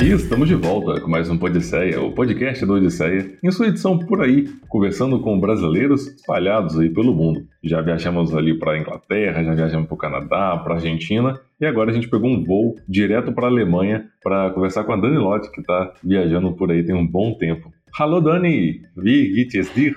E estamos de volta com mais um Podisseia, o podcast do Odisseia, em sua edição por aí, conversando com brasileiros espalhados aí pelo mundo. Já viajamos ali para a Inglaterra, já viajamos para o Canadá, para a Argentina, e agora a gente pegou um voo direto para a Alemanha para conversar com a Dani Lott, que está viajando por aí tem um bom tempo. Hallo Dani, wie geht es dir?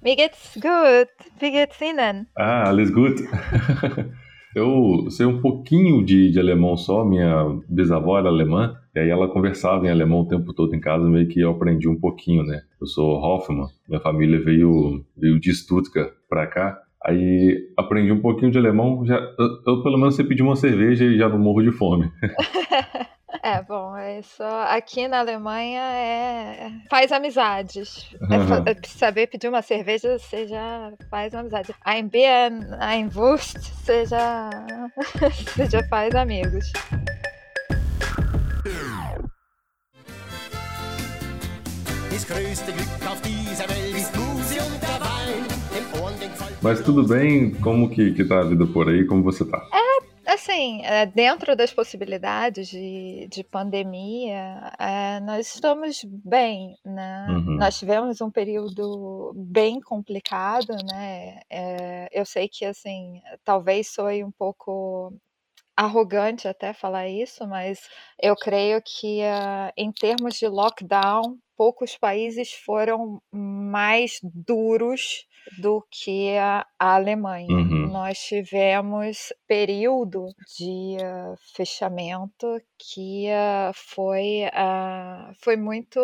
Mir geht's gut. Wie geht's Ihnen? Ah, alles gut. Eu sei um pouquinho de, de, alemão só, minha bisavó era alemã, e aí ela conversava em alemão o tempo todo em casa, meio que eu aprendi um pouquinho, né? Eu sou Hoffmann, minha família veio, veio de Stuttgart pra cá, aí aprendi um pouquinho de alemão, já, eu, eu pelo menos sei pedir uma cerveja e já não morro de fome. É, bom, é só. Aqui na Alemanha é. Faz amizades. É, é saber pedir uma cerveja, você já faz uma amizade. Ein Bier, ein Wurst, você já. você já faz amigos. Mas tudo bem? Como que, que tá a vida por aí? Como você tá? É assim, é, dentro das possibilidades de, de pandemia, é, nós estamos bem, né? Uhum. Nós tivemos um período bem complicado, né? É, eu sei que, assim, talvez soe um pouco arrogante até falar isso, mas eu creio que em termos de lockdown, poucos países foram mais duros do que a, Alemanha. Uhum. Nós tivemos período de uh, fechamento que uh, foi, uh, foi muito,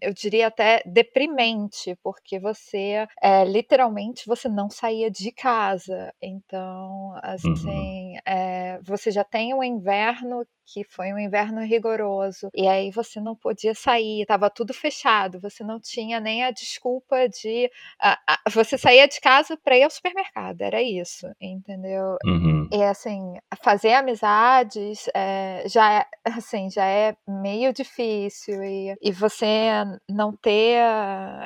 eu diria até deprimente, porque você é, literalmente você não saía de casa. Então, uhum. assim, uhum. é, você já tem o inverno que foi um inverno rigoroso e aí você não podia sair, estava tudo fechado, você não tinha nem a desculpa de você saía de casa para ir ao supermercado, era isso, entendeu? Uhum. E assim, fazer amizades é, já é, assim, já é meio difícil e, e você não ter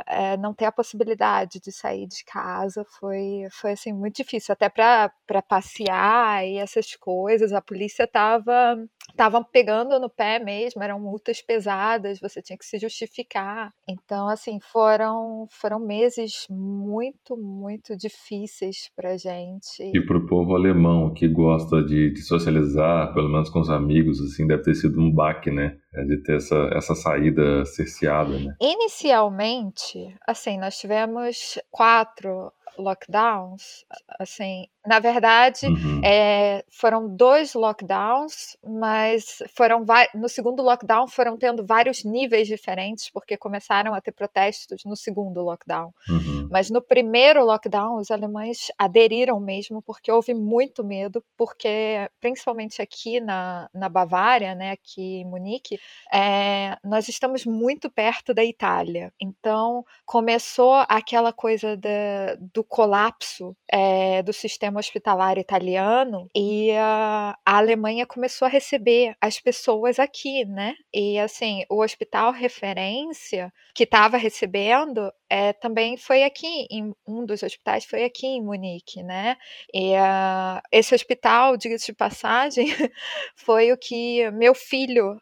é, não ter a possibilidade de sair de casa foi foi assim muito difícil até para passear e essas coisas. A polícia estava estavam pegando no pé mesmo, eram multas pesadas, você tinha que se justificar. Então, assim, foram foram meses muito, muito difíceis pra gente. E pro povo alemão que gosta de, de socializar, pelo menos com os amigos, assim, deve ter sido um baque, né? É, de ter essa, essa saída cerceada, né? Inicialmente, assim, nós tivemos quatro lockdowns, assim, na verdade, uhum. é, foram dois lockdowns, mas foram no segundo lockdown foram tendo vários níveis diferentes, porque começaram a ter protestos no segundo lockdown. Uhum. Mas no primeiro lockdown, os alemães aderiram mesmo, porque houve muito medo, porque principalmente aqui na, na Bavária, né, aqui em Munique, é, nós estamos muito perto da Itália. Então começou aquela coisa da, do colapso é, do sistema hospitalar italiano e a, a Alemanha começou a receber as pessoas aqui, né? E assim, o hospital referência que estava recebendo é, também foi aqui, em um dos hospitais foi aqui em Munique, né? E uh, esse hospital, diga-se de passagem, foi o que meu filho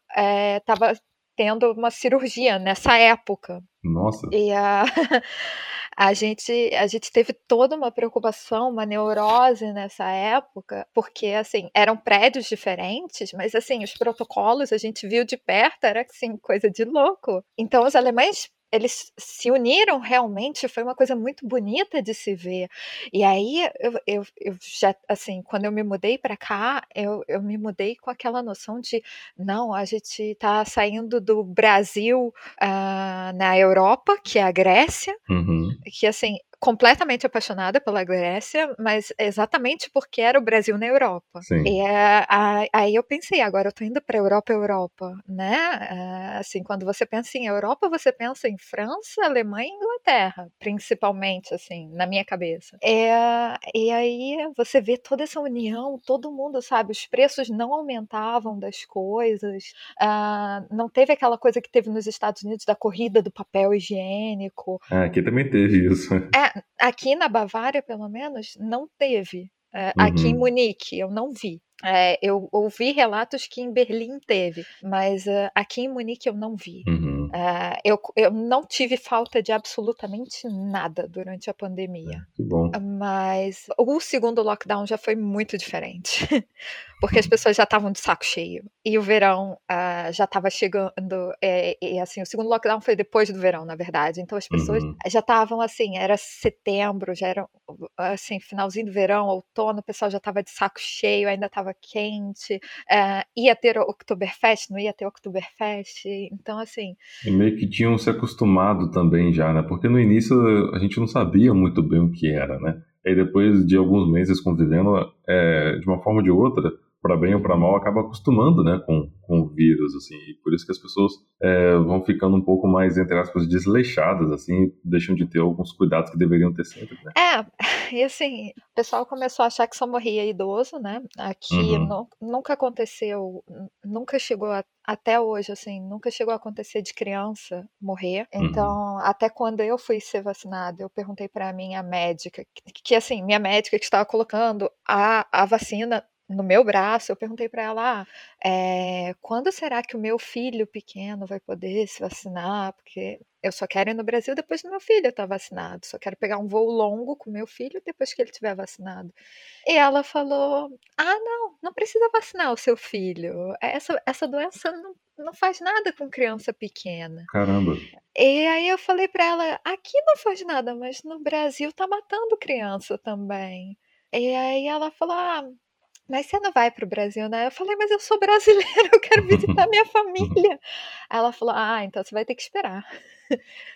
estava é, tendo uma cirurgia nessa época. Nossa. E a, a, gente, a gente teve toda uma preocupação, uma neurose nessa época, porque assim, eram prédios diferentes, mas assim, os protocolos a gente viu de perto, era assim, coisa de louco. Então os alemães eles se uniram realmente, foi uma coisa muito bonita de se ver. E aí, eu, eu, eu já, assim, quando eu me mudei para cá, eu, eu me mudei com aquela noção de, não, a gente está saindo do Brasil uh, na Europa, que é a Grécia, uhum. que, assim, completamente apaixonada pela Grécia, mas exatamente porque era o Brasil na Europa. Sim. E é, aí eu pensei, agora eu tô indo para Europa, Europa, né? É, assim, quando você pensa em Europa, você pensa em França, Alemanha e Inglaterra, principalmente, assim, na minha cabeça. É, e aí você vê toda essa união, todo mundo sabe, os preços não aumentavam das coisas, uh, não teve aquela coisa que teve nos Estados Unidos da corrida do papel higiênico. Ah, aqui também teve isso. É, aqui na Bavária, pelo menos, não teve. Uhum. Aqui em uhum. Munique, eu não vi. É, eu ouvi relatos que em Berlim teve, mas uh, aqui em Munique eu não vi. Uhum. Uh, eu, eu não tive falta de absolutamente nada durante a pandemia. Que bom. Mas o segundo lockdown já foi muito diferente. porque as pessoas já estavam de saco cheio. E o verão uh, já estava chegando. É, e assim, o segundo lockdown foi depois do verão, na verdade. Então as pessoas uhum. já estavam assim, era setembro, já era assim, finalzinho do verão, outono, o pessoal já estava de saco cheio, ainda estava quente. Uh, ia ter Oktoberfest, não ia ter Oktoberfest. Então, assim. E meio que tinham se acostumado também já, né? Porque no início a gente não sabia muito bem o que era, né? E depois de alguns meses convivendo, é, de uma forma ou de outra, para bem ou para mal, acaba acostumando, né, com, com o vírus, assim, e por isso que as pessoas é, vão ficando um pouco mais, entre aspas, desleixadas, assim, deixam de ter alguns cuidados que deveriam ter sempre, né? É, e assim, o pessoal começou a achar que só morria idoso, né, aqui uhum. nunca aconteceu, nunca chegou a, até hoje, assim, nunca chegou a acontecer de criança morrer. Uhum. Então, uhum. até quando eu fui ser vacinada, eu perguntei para minha médica, que, que, assim, minha médica que estava colocando a, a vacina no meu braço, eu perguntei para ela: ah, é, quando será que o meu filho pequeno vai poder se vacinar? Porque eu só quero ir no Brasil depois do meu filho estar vacinado, só quero pegar um voo longo com meu filho depois que ele estiver vacinado. E ela falou: ah, não, não precisa vacinar o seu filho. Essa, essa doença não, não faz nada com criança pequena. Caramba. E aí eu falei para ela: aqui não faz nada, mas no Brasil tá matando criança também. E aí ela falou: ah, mas você não vai para o Brasil, né? Eu falei, mas eu sou brasileira, eu quero visitar minha família. Ela falou, ah, então você vai ter que esperar.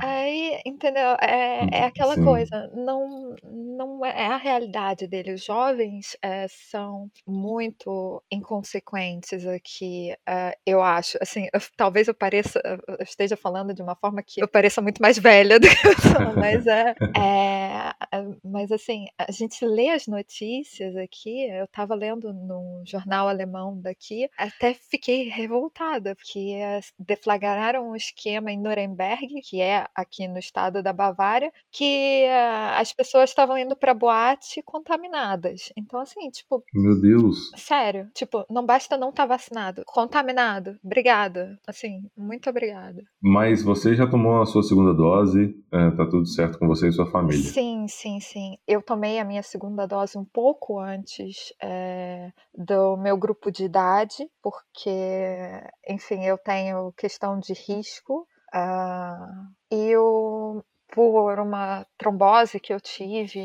Aí, entendeu? É, é aquela Sim. coisa, não, não é a realidade dele. Os jovens é, são muito inconsequentes aqui, é, eu acho. Assim, eu, talvez eu pareça, eu esteja falando de uma forma que eu pareça muito mais velha do que eu sou, mas é, é, mas assim, a gente lê as notícias aqui, eu estava lendo no jornal alemão daqui, até fiquei revoltada, porque deflagraram um esquema em Nuremberg, que é aqui no estado da Bavária, que uh, as pessoas estavam indo para boate contaminadas. Então, assim, tipo. Meu Deus. Sério. Tipo, não basta não estar tá vacinado. Contaminado. Obrigada. Assim, muito obrigada. Mas você já tomou a sua segunda dose? É, tá tudo certo com você e sua família? Sim, sim, sim. Eu tomei a minha segunda dose um pouco antes é, do meu grupo de idade, porque, enfim, eu tenho questão de risco. Uh, e o, por uma trombose que eu tive,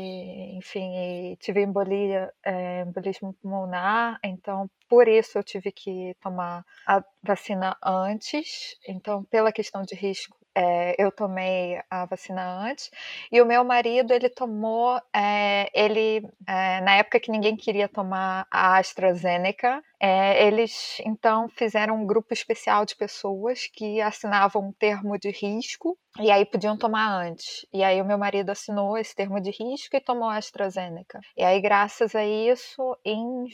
enfim, tive embolia, é, embolismo pulmonar, então por isso eu tive que tomar a vacina antes. Então, pela questão de risco, é, eu tomei a vacina antes e o meu marido ele tomou é, ele é, na época que ninguém queria tomar a AstraZeneca eles então fizeram um grupo especial de pessoas que assinavam um termo de risco e aí podiam tomar antes. E aí o meu marido assinou esse termo de risco e tomou a AstraZeneca. E aí graças a isso em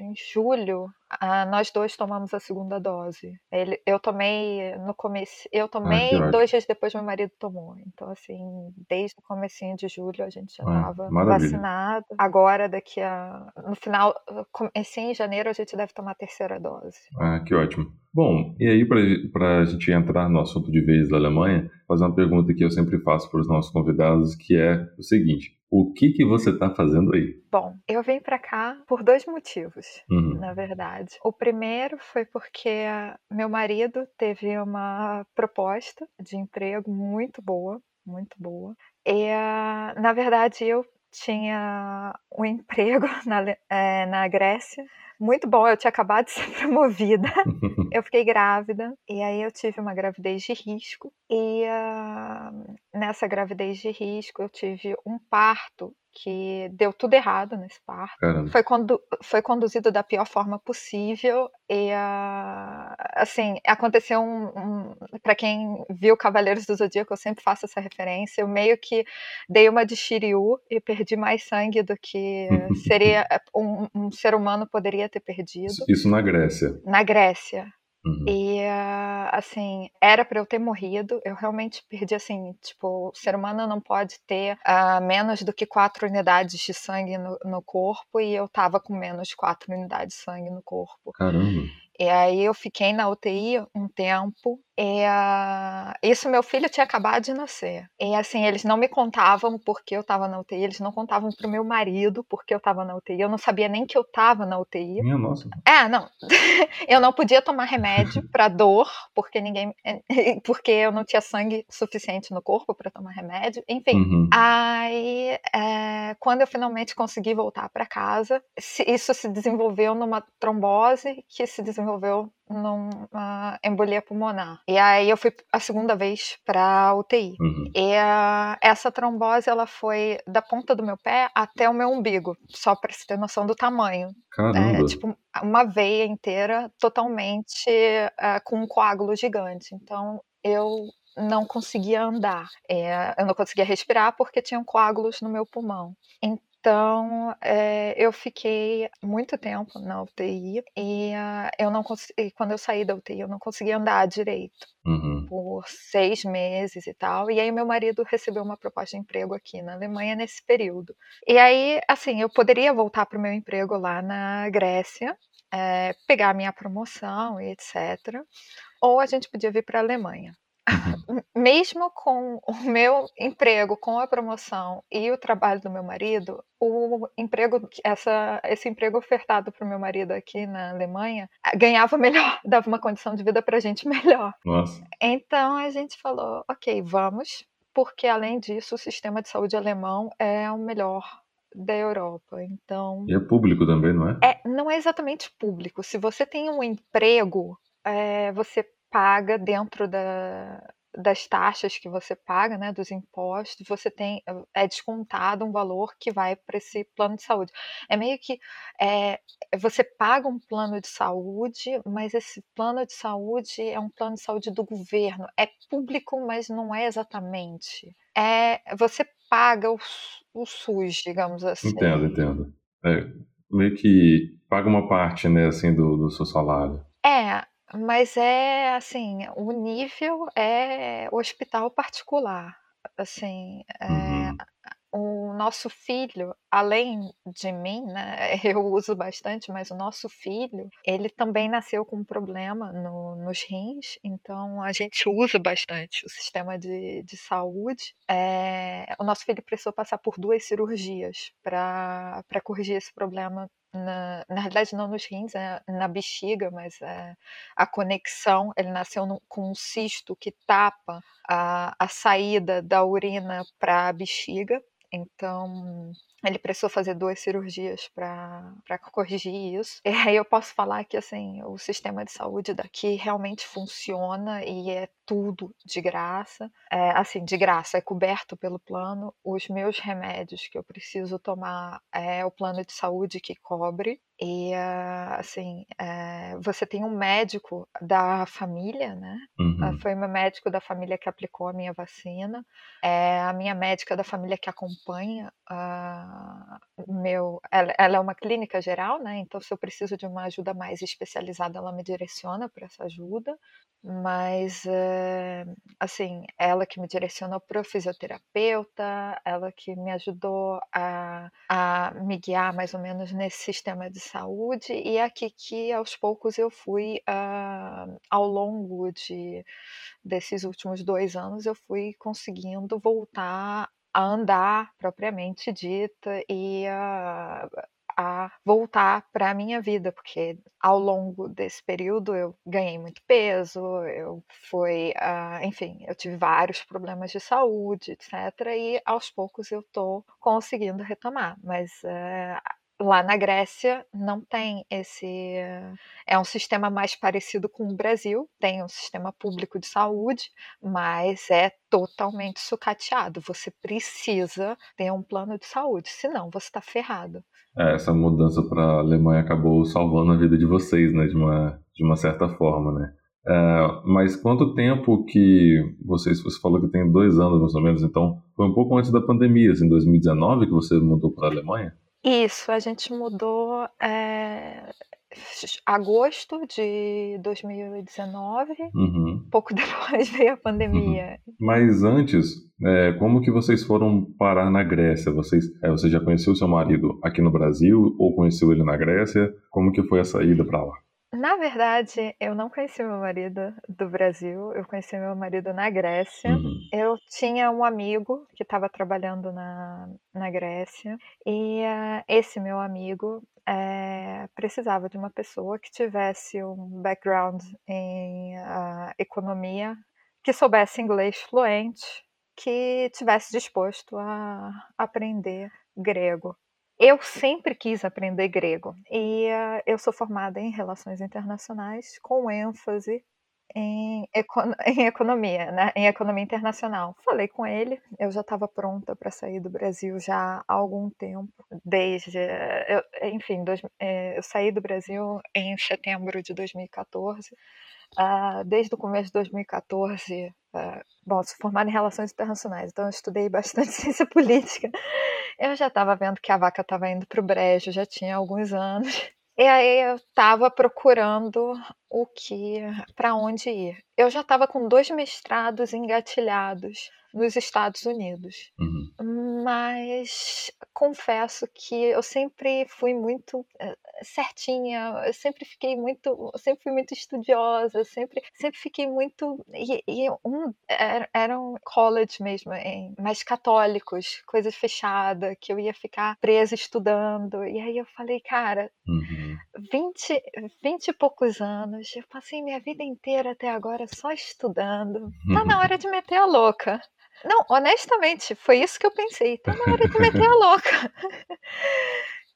em julho, ah, nós dois tomamos a segunda dose. Ele, eu tomei no começo, eu ah, tomei ah, dois dias depois meu marido tomou. Então assim, desde o comecinho de julho a gente já estava ah, vacinado. Agora daqui a no final, comecinho em janeiro a gente deve tomar a terceira dose. Ah, que ótimo. Bom, e aí para a gente entrar no assunto de vez da Alemanha, fazer uma pergunta que eu sempre faço para os nossos convidados, que é o seguinte: o que que você está fazendo aí? Bom, eu vim para cá por dois motivos, uhum. na verdade. O primeiro foi porque meu marido teve uma proposta de emprego muito boa, muito boa. E, na verdade, eu tinha um emprego na, é, na Grécia muito bom. Eu tinha acabado de ser promovida. eu fiquei grávida. E aí eu tive uma gravidez de risco. E uh, nessa gravidez de risco eu tive um parto que deu tudo errado nesse parto. Foi, condu foi conduzido da pior forma possível e uh, assim aconteceu um, um para quem viu Cavaleiros do Zodíaco eu sempre faço essa referência. Eu meio que dei uma de Shiryu e perdi mais sangue do que seria um, um ser humano poderia ter perdido. Isso na Grécia. Na Grécia. Uhum. E, assim, era para eu ter morrido. Eu realmente perdi, assim, tipo, o ser humano não pode ter uh, menos do que quatro unidades de sangue no, no corpo e eu tava com menos quatro unidades de sangue no corpo. Caramba. E aí eu fiquei na UTI um tempo. E, uh, isso meu filho tinha acabado de nascer. E assim, eles não me contavam porque eu estava na UTI, eles não contavam pro meu marido porque eu estava na UTI. Eu não sabia nem que eu estava na UTI. Minha nossa. É, não. eu não podia tomar remédio para dor, porque ninguém porque eu não tinha sangue suficiente no corpo para tomar remédio. Enfim. Uhum. Aí, é, quando eu finalmente consegui voltar para casa, isso se desenvolveu numa trombose que se desenvolveu desenvolveu numa embolia pulmonar. E aí eu fui a segunda vez para UTI. Uhum. E a, essa trombose ela foi da ponta do meu pé até o meu umbigo, só para você ter noção do tamanho. Caramba. É, tipo uma veia inteira totalmente é, com um coágulo gigante. Então eu não conseguia andar. É, eu não conseguia respirar porque tinham coágulos no meu pulmão. Então, é, eu fiquei muito tempo na UTI e uh, eu não consegui, quando eu saí da UTI, eu não conseguia andar direito uhum. por seis meses e tal. E aí meu marido recebeu uma proposta de emprego aqui na Alemanha nesse período. E aí, assim, eu poderia voltar para o meu emprego lá na Grécia, é, pegar a minha promoção e etc. Ou a gente podia vir para a Alemanha. Uhum. Mesmo com o meu emprego, com a promoção e o trabalho do meu marido, o emprego, essa, esse emprego ofertado para o meu marido aqui na Alemanha ganhava melhor, dava uma condição de vida para a gente melhor. Nossa. Então a gente falou, ok, vamos, porque além disso o sistema de saúde alemão é o melhor da Europa. Então. E é público também, não é? É, não é exatamente público. Se você tem um emprego, é, você paga dentro da, das taxas que você paga, né, dos impostos, você tem é descontado um valor que vai para esse plano de saúde. É meio que é, você paga um plano de saúde, mas esse plano de saúde é um plano de saúde do governo. É público, mas não é exatamente. É você paga o, o SUS, digamos assim. Entendo, entendo. É, meio que paga uma parte, né, assim, do, do seu salário. É, mas é assim, o nível é hospital particular. Assim, é, uhum. o nosso filho, além de mim, né, eu uso bastante, mas o nosso filho, ele também nasceu com um problema no, nos rins, então a gente usa bastante o sistema de, de saúde. É, o nosso filho precisou passar por duas cirurgias para corrigir esse problema na, na realidade não nos rins, é na bexiga, mas é a conexão, ele nasceu com um cisto que tapa a, a saída da urina para a bexiga, então ele precisou fazer duas cirurgias para corrigir isso. E aí eu posso falar que assim, o sistema de saúde daqui realmente funciona e é tudo de graça. É, assim, de graça, é coberto pelo plano. Os meus remédios que eu preciso tomar é o plano de saúde que cobre. E assim, é, você tem um médico da família, né? Uhum. Foi meu médico da família que aplicou a minha vacina. É a minha médica da família que acompanha meu, ela, ela, é uma clínica geral, né? Então, se eu preciso de uma ajuda mais especializada, ela me direciona para essa ajuda. Mas, é, assim, ela que me direcionou para o fisioterapeuta, ela que me ajudou a, a me guiar mais ou menos nesse sistema de saúde, e é aqui que aos poucos eu fui, uh, ao longo de, desses últimos dois anos, eu fui conseguindo voltar a andar propriamente dita e a, a voltar para a minha vida, porque ao longo desse período eu ganhei muito peso, eu fui, uh, enfim, eu tive vários problemas de saúde, etc. E aos poucos eu estou conseguindo retomar, mas uh, lá na Grécia não tem esse. É um sistema mais parecido com o Brasil, tem um sistema público de saúde, mas é totalmente sucateado. Você precisa ter um plano de saúde, senão você está ferrado. É, essa mudança para a Alemanha acabou salvando a vida de vocês, né, de uma, de uma certa forma, né? É, mas quanto tempo que vocês, você falou que tem dois anos mais ou menos, então foi um pouco antes da pandemia, assim, em 2019 que você mudou para a Alemanha? Isso, a gente mudou é, agosto de 2019. Uhum. Pouco depois veio a pandemia. Uhum. Mas antes, é, como que vocês foram parar na Grécia? Vocês, é, você já conheceu seu marido aqui no Brasil ou conheceu ele na Grécia? Como que foi a saída para lá? Na verdade, eu não conheci meu marido do Brasil, eu conheci meu marido na Grécia. Uhum. Eu tinha um amigo que estava trabalhando na, na Grécia, e uh, esse meu amigo uh, precisava de uma pessoa que tivesse um background em uh, economia, que soubesse inglês fluente, que tivesse disposto a aprender grego. Eu sempre quis aprender grego e uh, eu sou formada em relações internacionais com ênfase em, econ em economia, né? em economia internacional. Falei com ele, eu já estava pronta para sair do Brasil já há algum tempo, desde, eu, enfim, dois, é, eu saí do Brasil em setembro de 2014. Uh, desde o começo de 2014, uh, bom, sou formada em relações internacionais, então eu estudei bastante ciência política. Eu já estava vendo que a vaca estava indo para o brejo, já tinha alguns anos. E aí eu estava procurando o que, para onde ir. Eu já estava com dois mestrados engatilhados nos Estados Unidos. Uhum. Mas confesso que eu sempre fui muito uh, certinha, eu sempre fiquei muito, sempre fui muito estudiosa, sempre, sempre fiquei muito e, e um era, era um college mesmo, em, mais católicos, coisa fechada, que eu ia ficar presa estudando. E aí eu falei, cara, uhum. 20, 20 e poucos anos, eu passei minha vida inteira até agora só estudando. Tá na hora de meter a louca. Não, honestamente, foi isso que eu pensei. Tá na hora de meter a louca.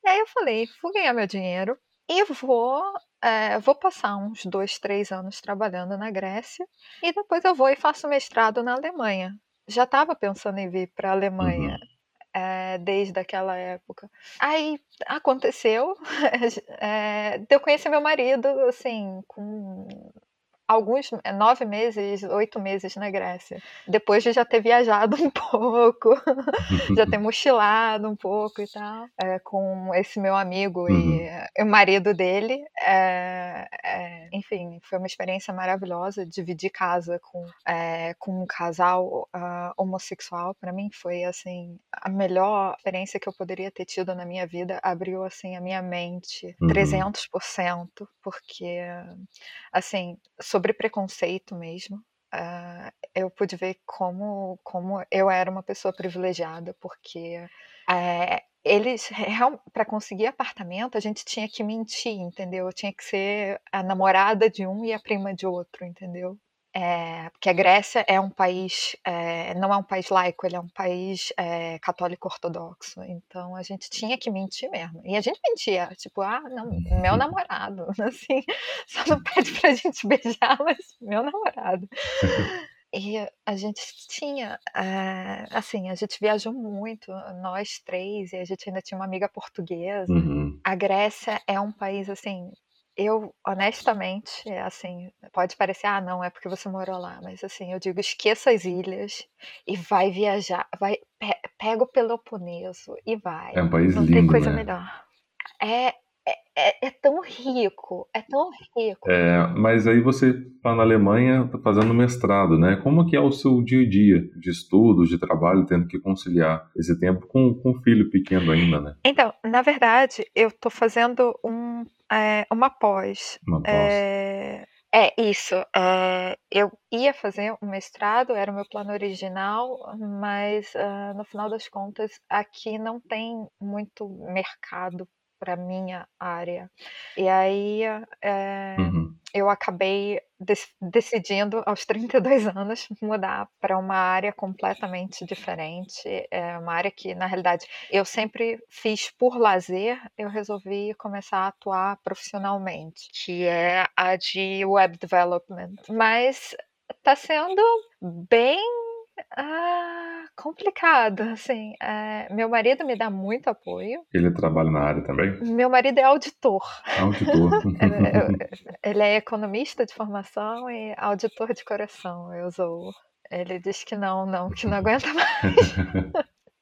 e aí eu falei, vou ganhar meu dinheiro e vou, é, vou passar uns dois, três anos trabalhando na Grécia e depois eu vou e faço mestrado na Alemanha. Já estava pensando em vir para a Alemanha. Uhum. É, desde aquela época. Aí aconteceu, é, de eu conhecer meu marido, assim, com alguns nove meses, oito meses na Grécia. Depois de já ter viajado um pouco, já ter mochilado um pouco e tal, é, com esse meu amigo uhum. e, o marido dele. É, é, enfim, foi uma experiência maravilhosa dividir casa com, é, com um casal uh, homossexual. Para mim foi assim a melhor experiência que eu poderia ter tido na minha vida. Abriu assim a minha mente uhum. 300%, porque assim sobre preconceito mesmo. Uh, eu pude ver como, como eu era uma pessoa privilegiada, porque uh, eles, para conseguir apartamento, a gente tinha que mentir, entendeu? Eu tinha que ser a namorada de um e a prima de outro, entendeu? É, porque a Grécia é um país, é, não é um país laico, ele é um país é, católico ortodoxo. Então a gente tinha que mentir mesmo. E a gente mentia, tipo, ah, não, meu namorado, assim, só não pede pra gente beijar, mas meu namorado. E a gente tinha, assim, a gente viajou muito, nós três, e a gente ainda tinha uma amiga portuguesa. Uhum. A Grécia é um país, assim, eu, honestamente, é assim, pode parecer, ah, não, é porque você morou lá, mas assim, eu digo, esqueça as ilhas e vai viajar, vai, pe pega o Peloponeso e vai. É um país não lindo, tem coisa né? melhor. É, é, é, é, tão rico, é tão rico. É, mas aí você está na Alemanha tá fazendo mestrado, né? Como que é o seu dia a dia de estudos, de trabalho, tendo que conciliar esse tempo com, com um filho pequeno ainda, né? Então, na verdade, eu estou fazendo um é, uma pós. Uma pós. É, é isso. É, eu ia fazer um mestrado, era o meu plano original, mas uh, no final das contas aqui não tem muito mercado para minha área. E aí é, uhum. eu acabei decidindo aos 32 anos mudar para uma área completamente diferente, é uma área que na realidade eu sempre fiz por lazer, eu resolvi começar a atuar profissionalmente, que é a de web development. Mas está sendo bem ah, complicado, assim. É, meu marido me dá muito apoio. Ele trabalha na área também? Meu marido é auditor. Auditor. É, ele é economista de formação e auditor de coração. Eu sou. Ele diz que não, não, que não aguenta mais.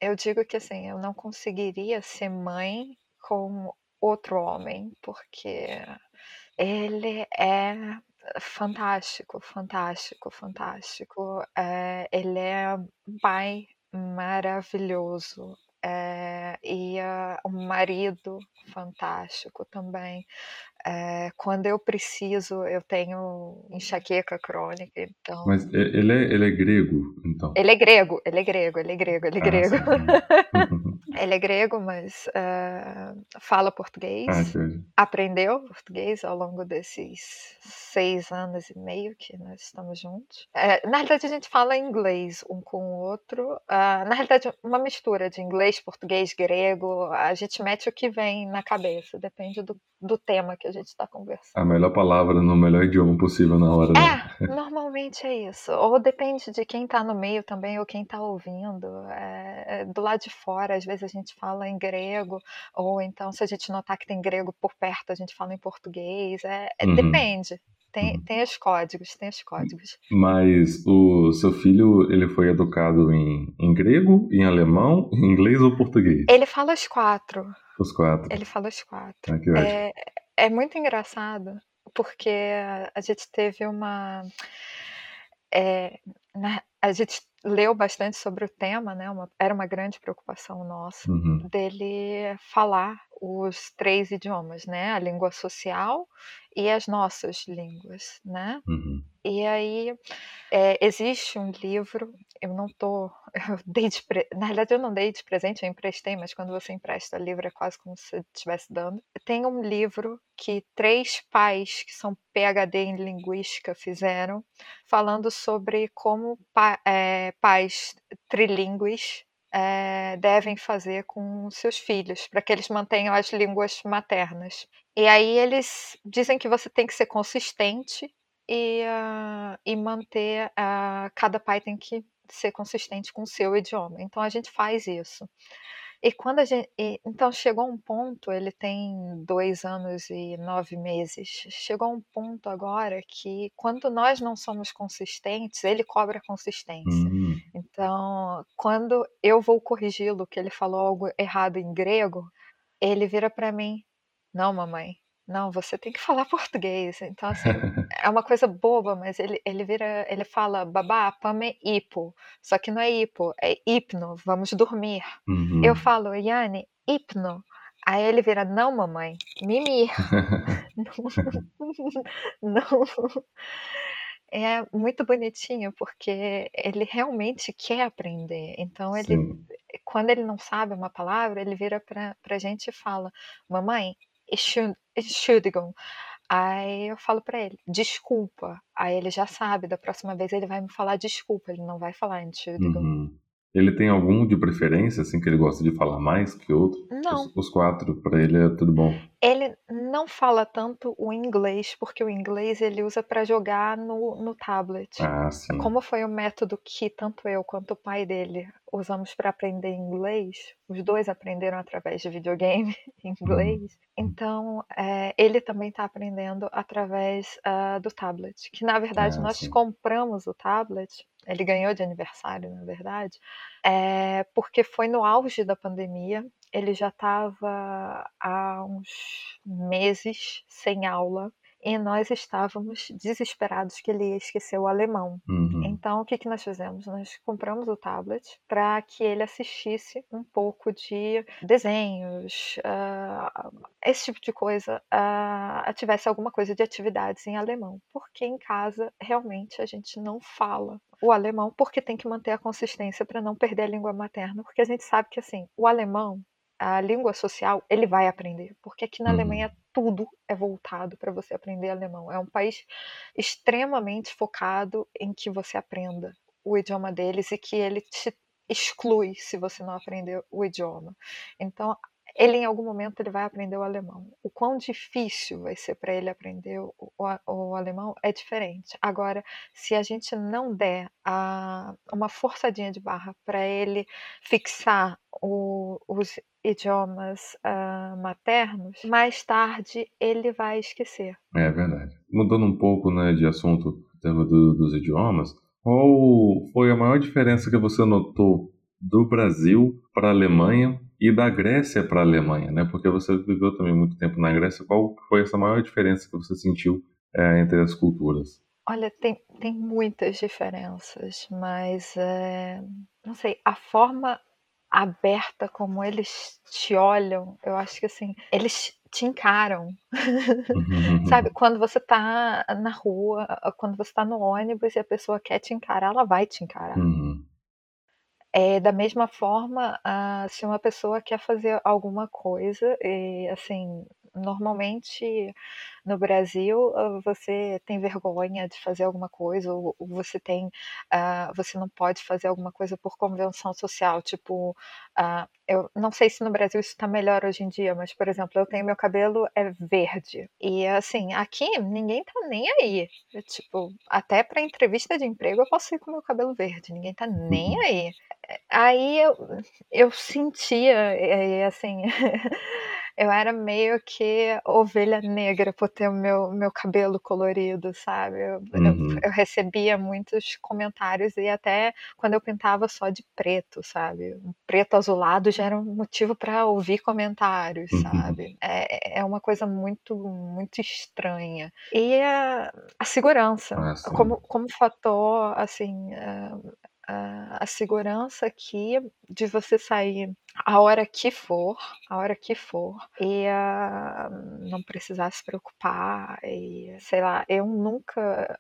eu digo que assim, eu não conseguiria ser mãe com outro homem, porque ele é fantástico, fantástico, fantástico. É, ele é um pai maravilhoso. É, e uh, um marido fantástico também. É, quando eu preciso, eu tenho enxaqueca crônica, então... Mas ele é, ele é grego, então? Ele é grego, ele é grego, ele é grego, ele é ah, grego. ele é grego, mas uh, fala português. Ah, aprendeu português ao longo desses seis anos e meio que nós estamos juntos. É, na realidade, a gente fala inglês um com o outro. Uh, na realidade, uma mistura de inglês, português, grego. A gente mete o que vem na cabeça, depende do, do tema que a gente está conversando. A melhor palavra no melhor idioma possível na hora. Né? É, normalmente é isso. Ou depende de quem está no meio também, ou quem está ouvindo. É, é, do lado de fora, às vezes a gente fala em grego, ou então se a gente notar que tem grego por perto, a gente fala em português. É, é uhum. Depende. Tem, uhum. tem os códigos, tem os códigos. Mas o seu filho, ele foi educado em, em grego, em alemão, em inglês ou português? Ele fala os quatro. Os quatro. Ele fala os quatro. Ah, é, é muito engraçado, porque a gente teve uma. É, na, a gente leu bastante sobre o tema, né? Uma, era uma grande preocupação nossa uhum. dele falar os três idiomas, né? A língua social e as nossas línguas, né? Uhum. E aí é, existe um livro, eu não tô, eu dei de, na realidade eu não dei de presente, eu emprestei, mas quando você empresta livro é quase como se estivesse dando. Tem um livro que três pais que são PhD em linguística fizeram, falando sobre como pa, é, pais trilingües é, devem fazer com seus filhos, para que eles mantenham as línguas maternas. E aí eles dizem que você tem que ser consistente e, uh, e manter. Uh, cada pai tem que ser consistente com o seu idioma. Então a gente faz isso. E quando a gente. E, então chegou um ponto, ele tem dois anos e nove meses. Chegou um ponto agora que quando nós não somos consistentes, ele cobra consistência. Uhum. Então, quando eu vou corrigi-lo, que ele falou algo errado em grego, ele vira para mim: Não, mamãe, não, você tem que falar português. Então, assim, é uma coisa boba, mas ele, ele vira, ele fala, babá, pame hipo. Só que não é hipo, é hipno, vamos dormir. Uhum. Eu falo, Yane, hipno. Aí ele vira, não, mamãe, mimir. não, não. É muito bonitinho, porque ele realmente quer aprender. Então, ele, quando ele não sabe uma palavra, ele vira para a gente e fala, mamãe, Entschuldigung. Aí eu falo para ele, desculpa. Aí ele já sabe, da próxima vez ele vai me falar desculpa, ele não vai falar Entschuldigung. Uhum. Ele tem algum de preferência, assim, que ele gosta de falar mais que outro? Não. Os, os quatro, para ele é tudo bom. Ele não fala tanto o inglês, porque o inglês ele usa para jogar no, no tablet. Ah, sim. Como foi o método que tanto eu quanto o pai dele usamos para aprender inglês, os dois aprenderam através de videogame em inglês. Hum. Então, é, ele também está aprendendo através uh, do tablet. Que na verdade ah, nós sim. compramos o tablet. Ele ganhou de aniversário, na verdade, é, porque foi no auge da pandemia. Ele já estava há uns meses sem aula e nós estávamos desesperados que ele ia esquecer o alemão. Uhum. Então, o que, que nós fizemos? Nós compramos o tablet para que ele assistisse um pouco de desenhos, uh, esse tipo de coisa, uh, tivesse alguma coisa de atividades em alemão, porque em casa realmente a gente não fala o alemão porque tem que manter a consistência para não perder a língua materna, porque a gente sabe que assim, o alemão a língua social, ele vai aprender, porque aqui na uhum. Alemanha tudo é voltado para você aprender alemão. É um país extremamente focado em que você aprenda o idioma deles e que ele te exclui se você não aprender o idioma. Então, ele em algum momento ele vai aprender o alemão. O quão difícil vai ser para ele aprender o, o, o, alemão é diferente. Agora, se a gente não der a, uma forçadinha de barra para ele fixar o, os idiomas uh, maternos, mais tarde ele vai esquecer. É verdade. Mudando um pouco né, de assunto, tema do, dos idiomas, qual foi a maior diferença que você notou do Brasil para a Alemanha e da Grécia para a Alemanha, né? Porque você viveu também muito tempo na Grécia. Qual foi essa maior diferença que você sentiu é, entre as culturas? Olha, tem, tem muitas diferenças, mas é, não sei, a forma aberta como eles te olham, eu acho que assim, eles te encaram. Sabe, quando você tá na rua, quando você tá no ônibus e a pessoa quer te encarar, ela vai te encarar. Uhum. É, da mesma forma, ah, se uma pessoa quer fazer alguma coisa, e assim, normalmente no Brasil ah, você tem vergonha de fazer alguma coisa, ou, você tem, uh, você não pode fazer alguma coisa por convenção social, tipo, uh, eu não sei se no Brasil isso está melhor hoje em dia, mas por exemplo, eu tenho meu cabelo é verde e assim aqui ninguém tá nem aí, eu, tipo, até para entrevista de emprego eu posso ir com meu cabelo verde, ninguém tá nem uhum. aí. Aí eu, eu sentia, assim, eu era meio que ovelha negra por ter o meu, meu cabelo colorido, sabe? Eu, uhum. eu, eu, recebia muitos comentários e até quando eu pintava só de preto, sabe? Um preto azulado já era um motivo para ouvir comentários, uhum. sabe? É, é uma coisa muito, muito estranha. E a, a segurança, ah, como, como fator, assim, uh, a, segurança aqui de você sair a hora que for, a hora que for, e uh, não precisar se preocupar, e sei lá, eu nunca,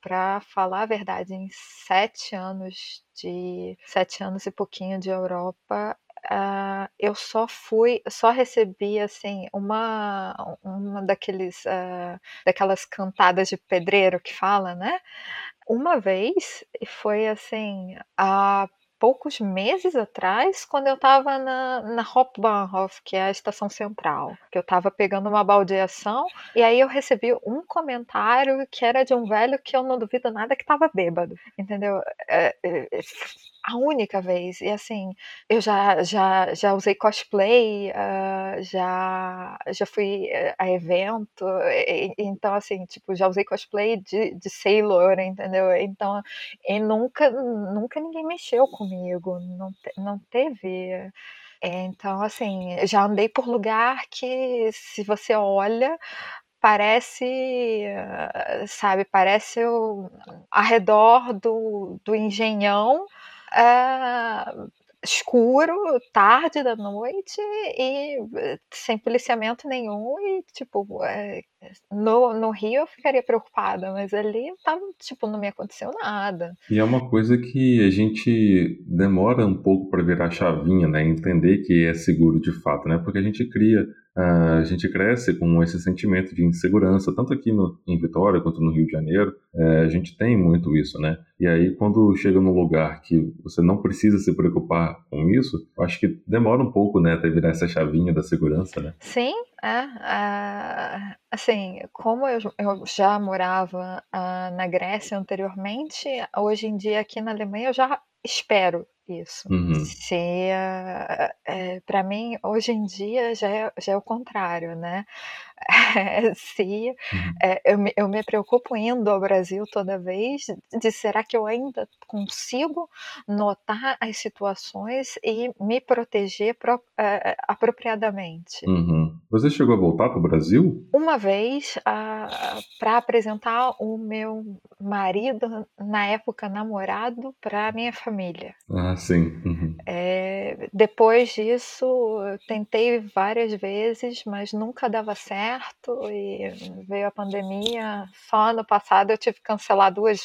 para falar a verdade, em sete anos de sete anos e pouquinho de Europa, Uh, eu só fui, só recebi assim uma uma daqueles uh, daquelas cantadas de pedreiro que fala, né? Uma vez foi assim há poucos meses atrás, quando eu estava na, na Hauptbahnhof, que é a estação central, que eu estava pegando uma baldeação, e aí eu recebi um comentário que era de um velho que eu não duvido nada que estava bêbado, entendeu? É, é, é a única vez. E assim, eu já, já, já usei cosplay, uh, já, já fui eh, a evento, e, então assim, tipo, já usei cosplay de, de Sailor, entendeu? Então, e nunca, nunca ninguém mexeu comigo, não, não teve. Então, assim, já andei por lugar que se você olha, parece, sabe, parece o, ao redor do, do engenhão uh, escuro, tarde da noite e eh, sem policiamento nenhum e tipo é, no, no Rio eu ficaria preocupada, mas ali tava, tipo, não me aconteceu nada. E é uma coisa que a gente demora um pouco para virar chavinha, né? Entender que é seguro de fato, né? Porque a gente cria a gente cresce com esse sentimento de insegurança, tanto aqui no, em Vitória quanto no Rio de Janeiro, é, a gente tem muito isso, né? E aí, quando chega num lugar que você não precisa se preocupar com isso, acho que demora um pouco, né, até virar essa chavinha da segurança, né? Sim, é. é assim, como eu, eu já morava uh, na Grécia anteriormente, hoje em dia aqui na Alemanha eu já espero isso. Uhum. Se, é, eh, para mim, hoje em dia, já é, já é o contrário, né? se uhum. é, eu, me, eu me preocupo indo ao Brasil toda vez de será que eu ainda consigo notar as situações e me proteger pro, é, apropriadamente. Uhum. Você chegou a voltar para o Brasil? Uma vez para apresentar o meu marido, na época namorado, para minha família. Ah, sim. Uhum. É, depois disso, tentei várias vezes, mas nunca dava certo e veio a pandemia. Só ano passado eu tive que cancelar duas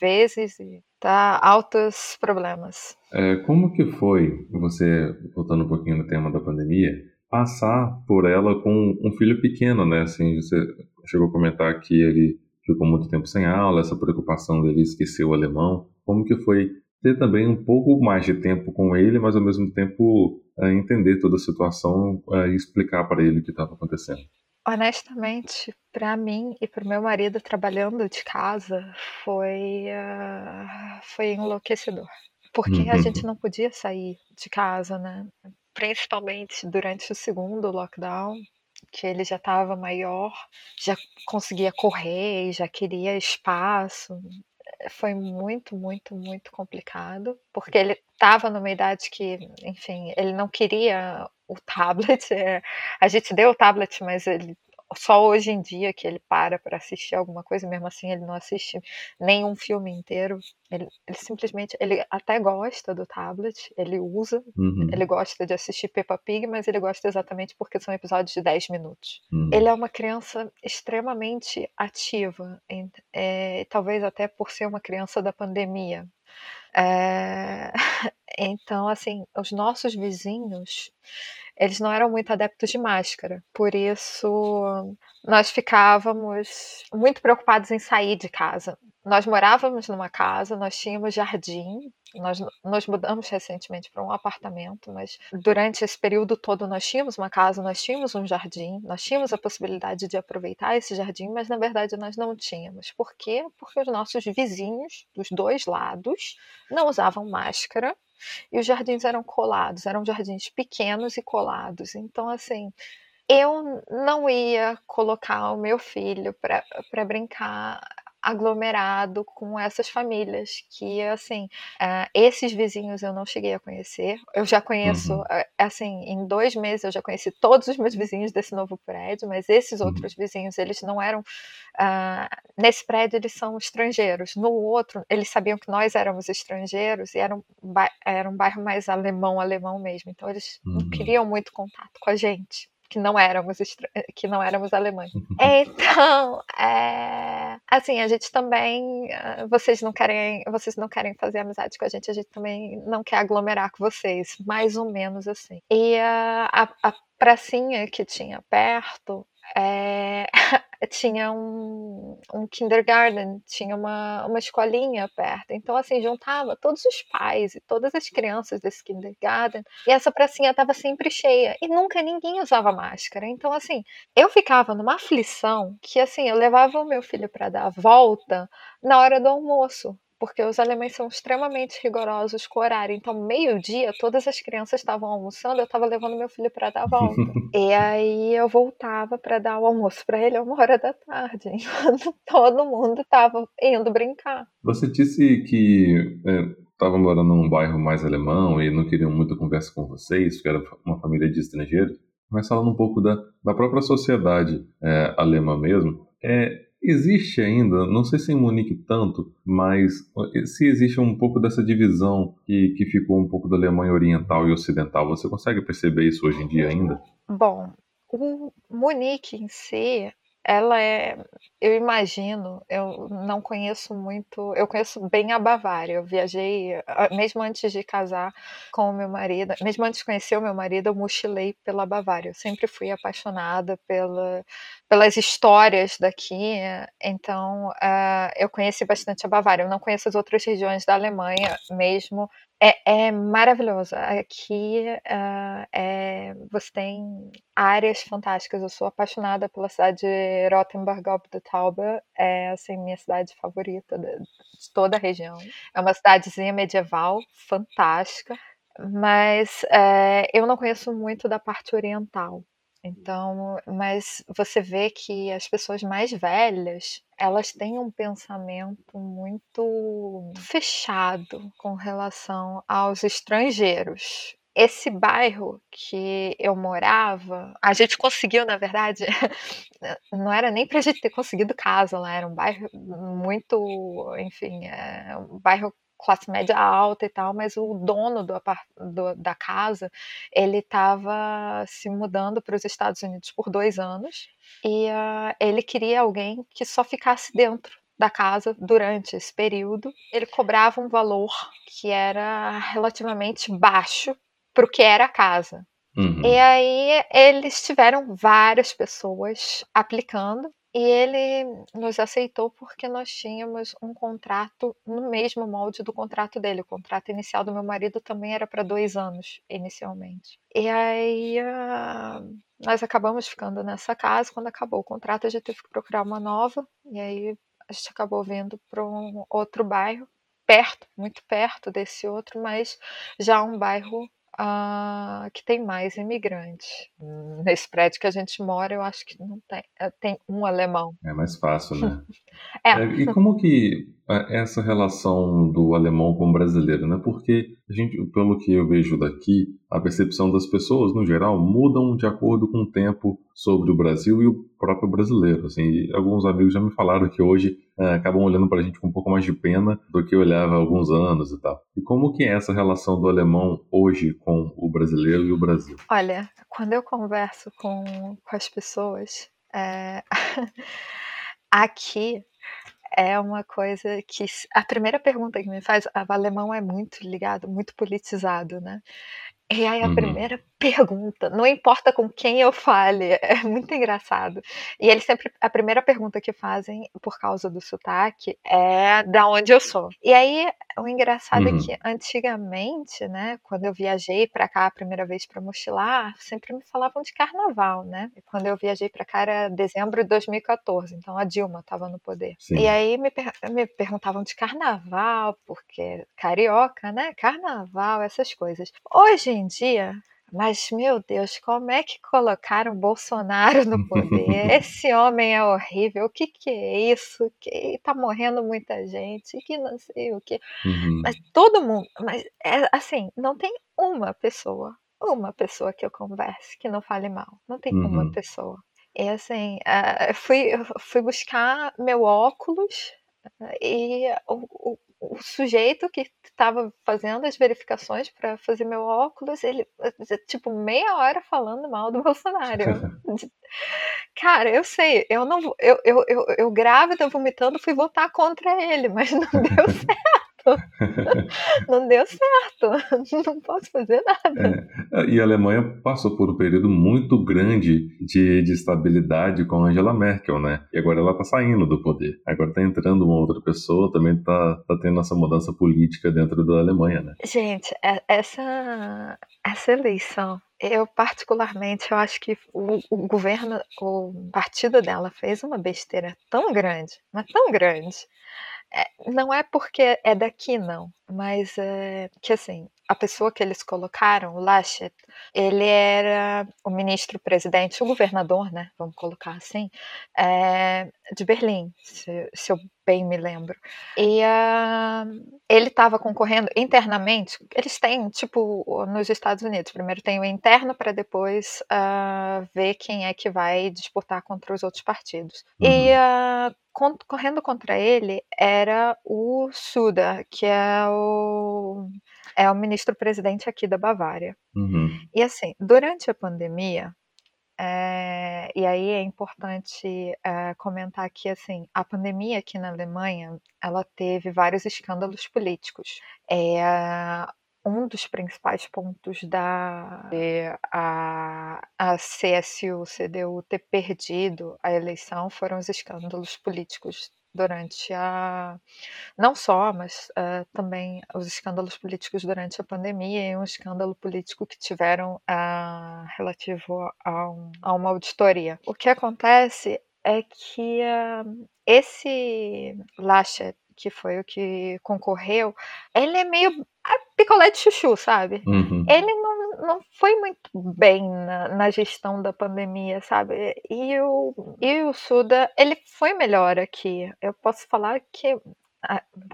vezes e tá altos problemas. É, como que foi você, voltando um pouquinho no tema da pandemia, passar por ela com um filho pequeno, né? Assim, você chegou a comentar que ele ficou muito tempo sem aula, essa preocupação dele esquecer o alemão. Como que foi ter também um pouco mais de tempo com ele, mas ao mesmo tempo é, entender toda a situação é, e explicar para ele o que estava acontecendo? Honestamente, para mim e para o meu marido trabalhando de casa foi, uh, foi enlouquecedor. Porque uhum. a gente não podia sair de casa, né? Principalmente durante o segundo lockdown, que ele já estava maior, já conseguia correr, já queria espaço. Foi muito, muito, muito complicado, porque ele estava numa idade que, enfim, ele não queria o tablet. É, a gente deu o tablet, mas ele só hoje em dia que ele para para assistir alguma coisa, mesmo assim ele não assiste nenhum filme inteiro. Ele, ele simplesmente, ele até gosta do tablet, ele usa, uhum. ele gosta de assistir Peppa Pig, mas ele gosta exatamente porque são episódios de 10 minutos. Uhum. Ele é uma criança extremamente ativa, é, talvez até por ser uma criança da pandemia. É, então, assim, os nossos vizinhos eles não eram muito adeptos de máscara. Por isso, nós ficávamos muito preocupados em sair de casa. Nós morávamos numa casa, nós tínhamos jardim, nós nos mudamos recentemente para um apartamento, mas durante esse período todo nós tínhamos uma casa, nós tínhamos um jardim, nós tínhamos a possibilidade de aproveitar esse jardim, mas na verdade nós não tínhamos. Por quê? Porque os nossos vizinhos dos dois lados não usavam máscara e os jardins eram colados, eram jardins pequenos e colados. Então, assim, eu não ia colocar o meu filho para brincar aglomerado com essas famílias que assim uh, esses vizinhos eu não cheguei a conhecer eu já conheço uhum. uh, assim em dois meses eu já conheci todos os meus vizinhos desse novo prédio mas esses uhum. outros vizinhos eles não eram uh, nesse prédio eles são estrangeiros no outro eles sabiam que nós éramos estrangeiros e era um, era um bairro mais alemão alemão mesmo então eles uhum. não queriam muito contato com a gente que não éramos que não éramos alemães. Então, é, assim, a gente também, ah, vocês não querem, vocês não querem fazer amizade com a gente, a gente também não quer aglomerar com vocês, mais ou menos assim. E a, a, a pracinha que tinha perto é, tinha um, um, kindergarten, tinha uma, uma escolinha perto. Então, assim, juntava todos os pais e todas as crianças desse kindergarten. E essa pracinha estava sempre cheia. E nunca ninguém usava máscara. Então, assim, eu ficava numa aflição que, assim, eu levava o meu filho para dar a volta na hora do almoço porque os alemães são extremamente rigorosos com o horário. Então, meio-dia, todas as crianças estavam almoçando, eu estava levando meu filho para dar a volta. e aí eu voltava para dar o almoço para ele a uma hora da tarde, enquanto todo mundo estava indo brincar. Você disse que estava é, morando num bairro mais alemão e não queriam muita conversa com vocês, porque era uma família de estrangeiros. Mas falando um pouco da, da própria sociedade é, alemã mesmo, é, Existe ainda, não sei se em Munique tanto, mas se existe um pouco dessa divisão que, que ficou um pouco da Alemanha Oriental e Ocidental, você consegue perceber isso hoje em dia ainda? Bom, o Munique em si ela é, eu imagino, eu não conheço muito, eu conheço bem a Bavária. Eu viajei, mesmo antes de casar com o meu marido, mesmo antes de conhecer o meu marido, eu mochilei pela Bavária. Eu sempre fui apaixonada pela, pelas histórias daqui, então uh, eu conheci bastante a Bavária. Eu não conheço as outras regiões da Alemanha, mesmo é, é maravilhoso. Aqui uh, é, você tem áreas fantásticas. Eu sou apaixonada pela cidade de Rothenburg ob der Taube. É assim minha cidade favorita de, de toda a região. É uma cidadezinha medieval fantástica, mas é, eu não conheço muito da parte oriental. Então, mas você vê que as pessoas mais velhas, elas têm um pensamento muito fechado com relação aos estrangeiros. Esse bairro que eu morava, a gente conseguiu, na verdade, não era nem para a gente ter conseguido casa lá, era um bairro muito, enfim, é um bairro classe média alta e tal, mas o dono do, do, da casa, ele estava se mudando para os Estados Unidos por dois anos e uh, ele queria alguém que só ficasse dentro da casa durante esse período. Ele cobrava um valor que era relativamente baixo para o que era a casa. Uhum. E aí eles tiveram várias pessoas aplicando e ele nos aceitou porque nós tínhamos um contrato no mesmo molde do contrato dele. O contrato inicial do meu marido também era para dois anos, inicialmente. E aí uh, nós acabamos ficando nessa casa. Quando acabou o contrato, a gente teve que procurar uma nova. E aí a gente acabou vindo para um outro bairro, perto, muito perto desse outro, mas já um bairro uh, que tem mais imigrantes. Nesse prédio que a gente mora, eu acho que não tem. Eh, tem um alemão. É mais fácil, né? é. é. E como que é, essa relação do alemão com o brasileiro, né? Porque a gente, pelo que eu vejo daqui, a percepção das pessoas, no geral, mudam de acordo com o tempo sobre o Brasil e o próprio brasileiro. Assim, alguns amigos já me falaram que hoje acabam olhando para a gente com um pouco mais de pena do que olhava há alguns anos e tal. E como que é essa relação do alemão hoje com o brasileiro e o Brasil? Olha, quando eu converso com, com as pessoas, é... aqui é uma coisa que a primeira pergunta que me faz, o alemão é muito ligado, muito politizado, né? E aí a uhum. primeira pergunta, não importa com quem eu fale, é muito engraçado. E eles sempre, a primeira pergunta que fazem, por causa do sotaque, é da onde eu sou. E aí, o engraçado uhum. é que antigamente, né, quando eu viajei para cá a primeira vez para mochilar, sempre me falavam de carnaval, né? E quando eu viajei para cá era dezembro de 2014, então a Dilma estava no poder. Sim. E aí me, per me perguntavam de carnaval, porque carioca, né? Carnaval, essas coisas. Hoje em dia, mas, meu Deus, como é que colocaram Bolsonaro no poder? Esse homem é horrível. O que, que é isso? Que tá morrendo muita gente, que não sei o que. Uhum. Mas todo mundo. Mas é assim, não tem uma pessoa, uma pessoa que eu converse que não fale mal. Não tem uhum. uma pessoa. E assim, uh, fui, fui buscar meu óculos e o, o, o sujeito que estava fazendo as verificações para fazer meu óculos, ele, tipo, meia hora falando mal do Bolsonaro. Cara, eu sei, eu não eu, eu, eu, eu grávida vomitando fui votar contra ele, mas não deu certo. não deu certo, não posso fazer nada. É, e a Alemanha passou por um período muito grande de, de estabilidade com Angela Merkel, né? E agora ela tá saindo do poder. Agora tá entrando uma outra pessoa, também tá, tá tendo essa mudança política dentro da Alemanha, né? Gente, é, essa, essa eleição eu particularmente eu acho que o, o, governo, o partido dela fez uma besteira tão grande, mas tão grande, não é porque é daqui, não, mas é que assim, a pessoa que eles colocaram, o Laschet, ele era o ministro-presidente, o governador, né, vamos colocar assim, é, de Berlim, se, se, eu bem me lembro. E uh, ele estava concorrendo internamente, eles têm, tipo, nos Estados Unidos, primeiro tem o interno para depois uh, ver quem é que vai disputar contra os outros partidos. Uhum. E uh, correndo contra ele era o Suda, que é o, é o ministro-presidente aqui da Bavária. Uhum. E assim, durante a pandemia, é, e aí é importante é, comentar que assim a pandemia aqui na Alemanha ela teve vários escândalos políticos. É, um dos principais pontos da a, a CSU, CDU ter perdido a eleição foram os escândalos políticos durante a não só, mas uh, também os escândalos políticos durante a pandemia e um escândalo político que tiveram uh, relativo a, um, a, uma auditoria. O que acontece é que uh, esse Laschet que foi o que concorreu, ele é meio picolé de chuchu, sabe? Uhum. Ele não, foi muito bem na, na, gestão da pandemia, sabe? E o, e o Suda, ele foi melhor aqui. Eu posso falar que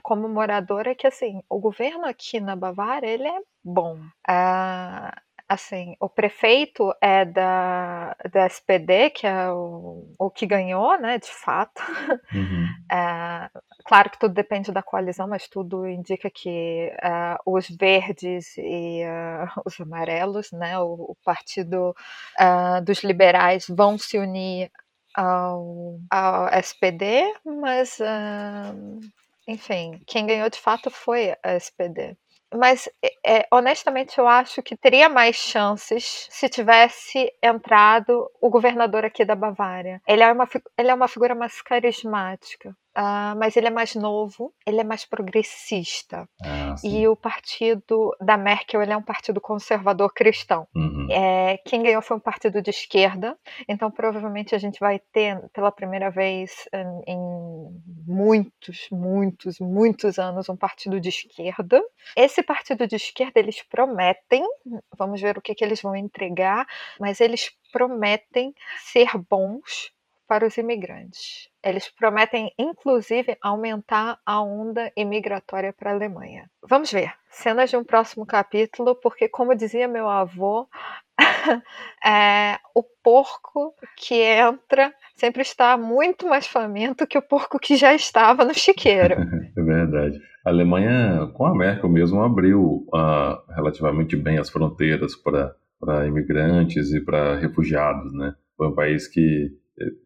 como moradora que assim o governo aqui na Bavária ele é bom ah, assim, o prefeito é da, da SPD, que é o, o que ganhou, né, de fato. Uhum. É, claro que tudo depende da coalizão, mas tudo indica que uh, os verdes e uh, os amarelos, né, o, o partido uh, dos liberais vão se unir ao, ao SPD, mas, enfim, quem ganhou de fato foi a SPD mas é, honestamente eu acho que teria mais chances se tivesse entrado o governador aqui da Bavária. Ele é uma, ele é uma figura mais carismática. Uh, mas ele é mais novo, ele é mais progressista. Ah, e o partido da Merkel ele é um partido conservador cristão. Uhum. É, quem ganhou foi um partido de esquerda, então provavelmente a gente vai ter pela primeira vez em, em muitos, muitos, muitos anos um partido de esquerda. Esse partido de esquerda eles prometem, vamos ver o que, que eles vão entregar, mas eles prometem ser bons para os imigrantes. Eles prometem, inclusive, aumentar a onda imigratória para a Alemanha. Vamos ver, cenas de um próximo capítulo, porque, como dizia meu avô, é, o porco que entra sempre está muito mais faminto que o porco que já estava no chiqueiro. é verdade. A Alemanha, com a Merkel mesmo, abriu uh, relativamente bem as fronteiras para imigrantes e para refugiados, né? Foi um país que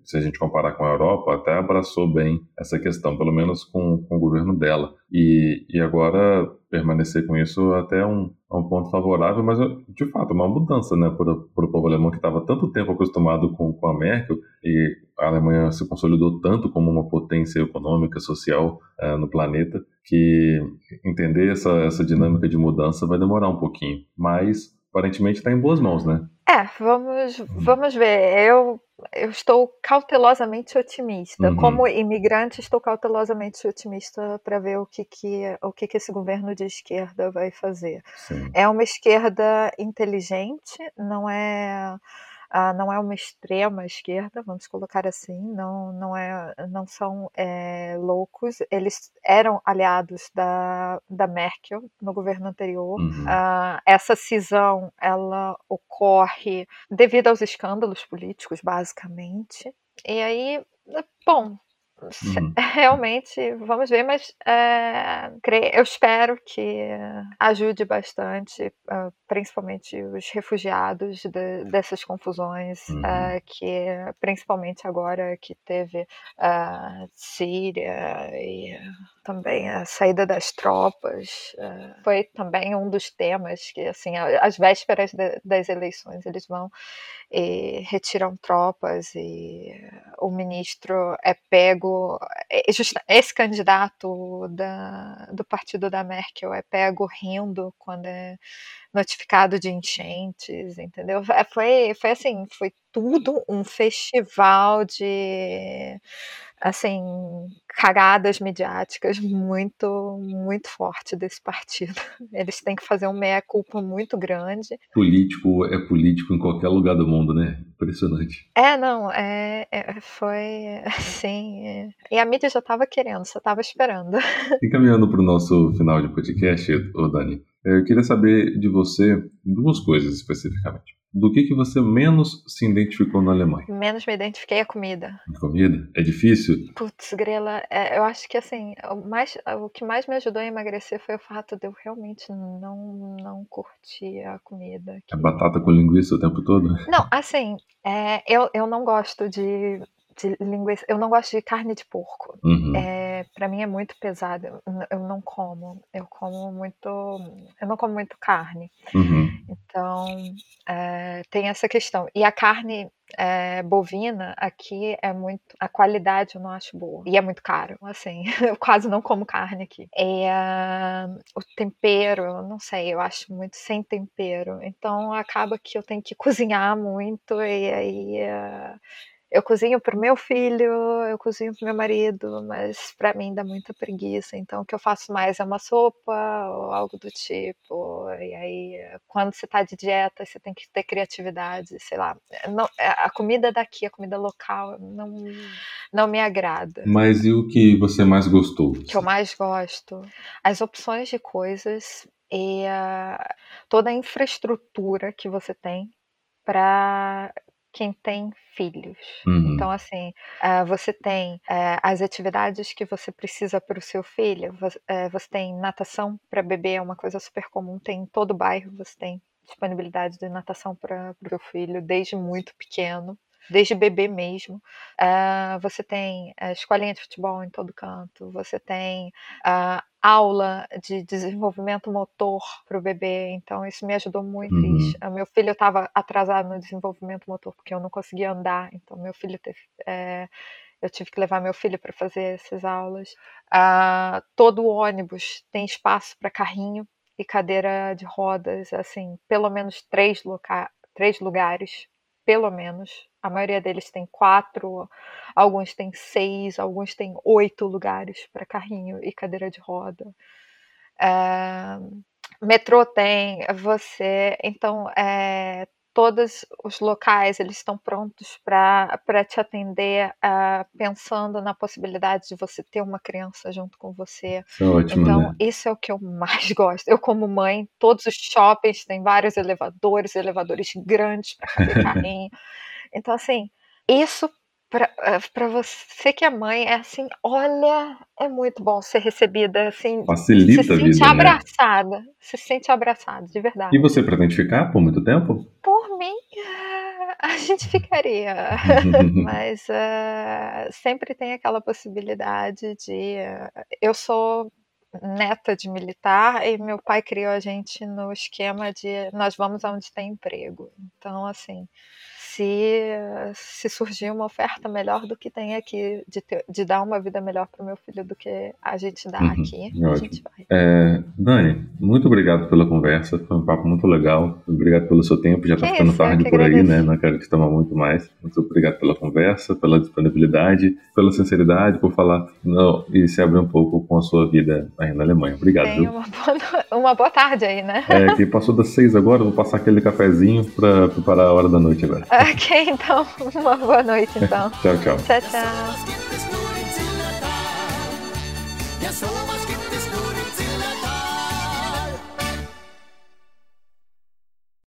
se a gente comparar com a Europa, até abraçou bem essa questão, pelo menos com, com o governo dela. E, e agora permanecer com isso até é um, é um ponto favorável, mas de fato uma mudança né, para, para o povo alemão que estava tanto tempo acostumado com, com a Merkel e a Alemanha se consolidou tanto como uma potência econômica, social uh, no planeta, que entender essa, essa dinâmica de mudança vai demorar um pouquinho. Mas aparentemente está em boas mãos, né? É, vamos, vamos ver. Eu, eu estou cautelosamente otimista. Uhum. Como imigrante, estou cautelosamente otimista para ver o que, que, o que, que esse governo de esquerda vai fazer. Sim. É uma esquerda inteligente, não é ah, não é uma extrema esquerda, vamos colocar assim, não, não, é, não são é, loucos, eles eram aliados da, da Merkel no governo anterior. Uhum. Ah, essa cisão ela ocorre devido aos escândalos políticos, basicamente. E aí, bom, Uhum. Realmente, vamos ver, mas é, eu espero que ajude bastante, uh, principalmente os refugiados de, dessas confusões, uhum. uh, que principalmente agora que teve uh, Síria e também a saída das tropas foi também um dos temas que assim às vésperas das eleições eles vão e retiram tropas e o ministro é pego é, esse candidato da, do partido da Merkel é pego rindo quando é notificado de enchentes, entendeu? É, foi, foi assim, foi tudo um festival de assim, cagadas midiáticas muito, muito forte desse partido. Eles têm que fazer um meia-culpa muito grande. Político é político em qualquer lugar do mundo, né? Impressionante. É, não, é, é foi assim. É. E a mídia já estava querendo, só estava esperando. E caminhando para o nosso final de podcast, ô Dani, eu queria saber de você duas coisas especificamente do que, que você menos se identificou na Alemanha? Menos me identifiquei a comida. A comida? É difícil? Putz, grela, é, eu acho que assim, o, mais, o que mais me ajudou a emagrecer foi o fato de eu realmente não, não curtir a comida. Que... É batata com linguiça o tempo todo? Não, assim, é, eu, eu não gosto de de linguiça. Eu não gosto de carne de porco. Uhum. É, para mim é muito pesado. Eu, não como. Eu como muito. Eu não como muito carne. Uhum. Então é, tem essa questão. E a carne é, bovina aqui é muito. A qualidade eu não acho boa. E é muito caro. Assim, eu quase não como carne aqui. E, uh, o tempero, eu não sei, eu acho muito sem tempero. Então acaba que eu tenho que cozinhar muito e aí. Uh, eu cozinho para meu filho, eu cozinho para meu marido, mas para mim dá muita preguiça. Então, o que eu faço mais é uma sopa ou algo do tipo. E aí, quando você está de dieta, você tem que ter criatividade, sei lá. Não, é, a comida daqui, a comida local, não, não me agrada. Mas e o que você mais gostou? O que eu mais gosto? As opções de coisas e toda a infraestrutura que você tem para quem tem filhos. Uhum. Então, assim, uh, você tem uh, as atividades que você precisa para o seu filho. Você, uh, você tem natação para bebê, é uma coisa super comum. Tem em todo bairro, você tem disponibilidade de natação para o seu filho desde muito pequeno desde bebê mesmo. Uh, você tem uh, escolinha de futebol em todo canto, você tem uh, aula de desenvolvimento motor para o bebê, então isso me ajudou muito. Uhum. meu filho estava atrasado no desenvolvimento motor porque eu não conseguia andar, então meu filho teve. É, eu tive que levar meu filho para fazer essas aulas. todo o ônibus tem espaço para carrinho e cadeira de rodas, assim, pelo menos três, loca três lugares, pelo menos a maioria deles tem quatro, alguns têm seis, alguns têm oito lugares para carrinho e cadeira de roda. É, metrô tem, você. Então, é, todos os locais eles estão prontos para te atender, uh, pensando na possibilidade de você ter uma criança junto com você. Isso é ótimo, então, né? isso é o que eu mais gosto. Eu, como mãe, todos os shoppings têm vários elevadores, elevadores grandes para fazer carrinho. Então, assim, isso para eh, você que é mãe, é assim, olha, é muito bom ser recebida, assim, Facilita se a vida, sente né? abraçada, se sente abraçada, de verdade. E você pretende ficar por muito tempo? Mim, a gente ficaria, mas uh, sempre tem aquela possibilidade de, uh, eu sou neta de militar e meu pai criou a gente no esquema de nós vamos aonde tem emprego. Então, assim, se, se surgir uma oferta melhor do que tem aqui, de, ter, de dar uma vida melhor para o meu filho do que a gente dá uhum, aqui, ótimo. a gente vai. É, Dani, muito obrigado pela conversa, foi um papo muito legal. Obrigado pelo seu tempo, já está ficando isso, tarde por aí, né? Não quero te tomar muito mais. Muito obrigado pela conversa, pela disponibilidade, pela sinceridade, por falar não, e se abrir um pouco com a sua vida aí na Alemanha. Obrigado. Tem uma boa, uma boa tarde aí, né? É, que passou das seis agora, vou passar aquele cafezinho para preparar a hora da noite agora. Ok, então, uma boa noite, então. tchau, tchau. Tchau, tchau.